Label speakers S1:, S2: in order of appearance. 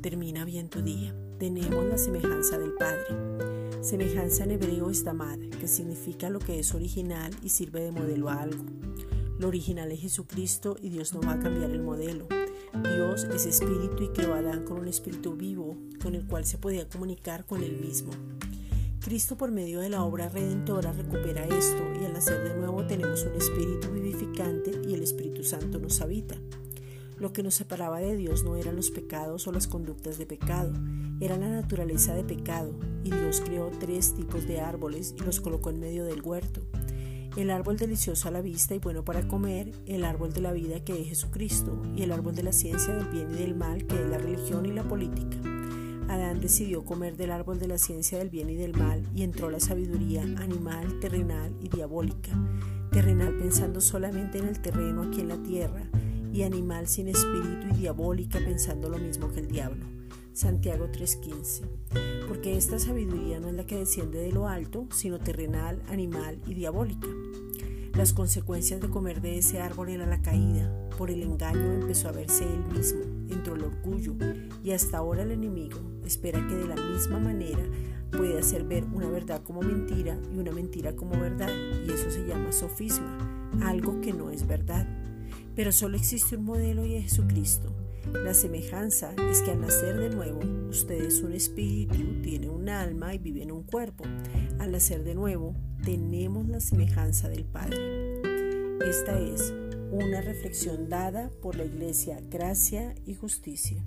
S1: termina bien tu día. Tenemos la semejanza del Padre. Semejanza en hebreo es damad, que significa lo que es original y sirve de modelo a algo. Lo original es Jesucristo y Dios no va a cambiar el modelo. Dios es espíritu y creó a Adán con un espíritu vivo, con el cual se podía comunicar con él mismo. Cristo por medio de la obra redentora recupera esto y al nacer de nuevo tenemos un espíritu vivificante y el Espíritu Santo nos habita. Lo que nos separaba de Dios no eran los pecados o las conductas de pecado, era la naturaleza de pecado, y Dios creó tres tipos de árboles y los colocó en medio del huerto. El árbol delicioso a la vista y bueno para comer, el árbol de la vida que es Jesucristo, y el árbol de la ciencia del bien y del mal que es la religión y la política. Adán decidió comer del árbol de la ciencia del bien y del mal y entró la sabiduría animal, terrenal y diabólica. Terrenal pensando solamente en el terreno aquí en la tierra, y animal sin espíritu y diabólica pensando lo mismo que el diablo. Santiago 3:15. Porque esta sabiduría no es la que desciende de lo alto, sino terrenal, animal y diabólica. Las consecuencias de comer de ese árbol era la caída. Por el engaño empezó a verse él mismo, entró el orgullo y hasta ahora el enemigo espera que de la misma manera puede hacer ver una verdad como mentira y una mentira como verdad y eso se llama sofisma, algo que no es verdad. Pero solo existe un modelo y es Jesucristo. La semejanza es que al nacer de nuevo, usted es un espíritu, tiene un alma y vive en un cuerpo. Al nacer de nuevo, tenemos la semejanza del Padre. Esta es una reflexión dada por la Iglesia Gracia y Justicia.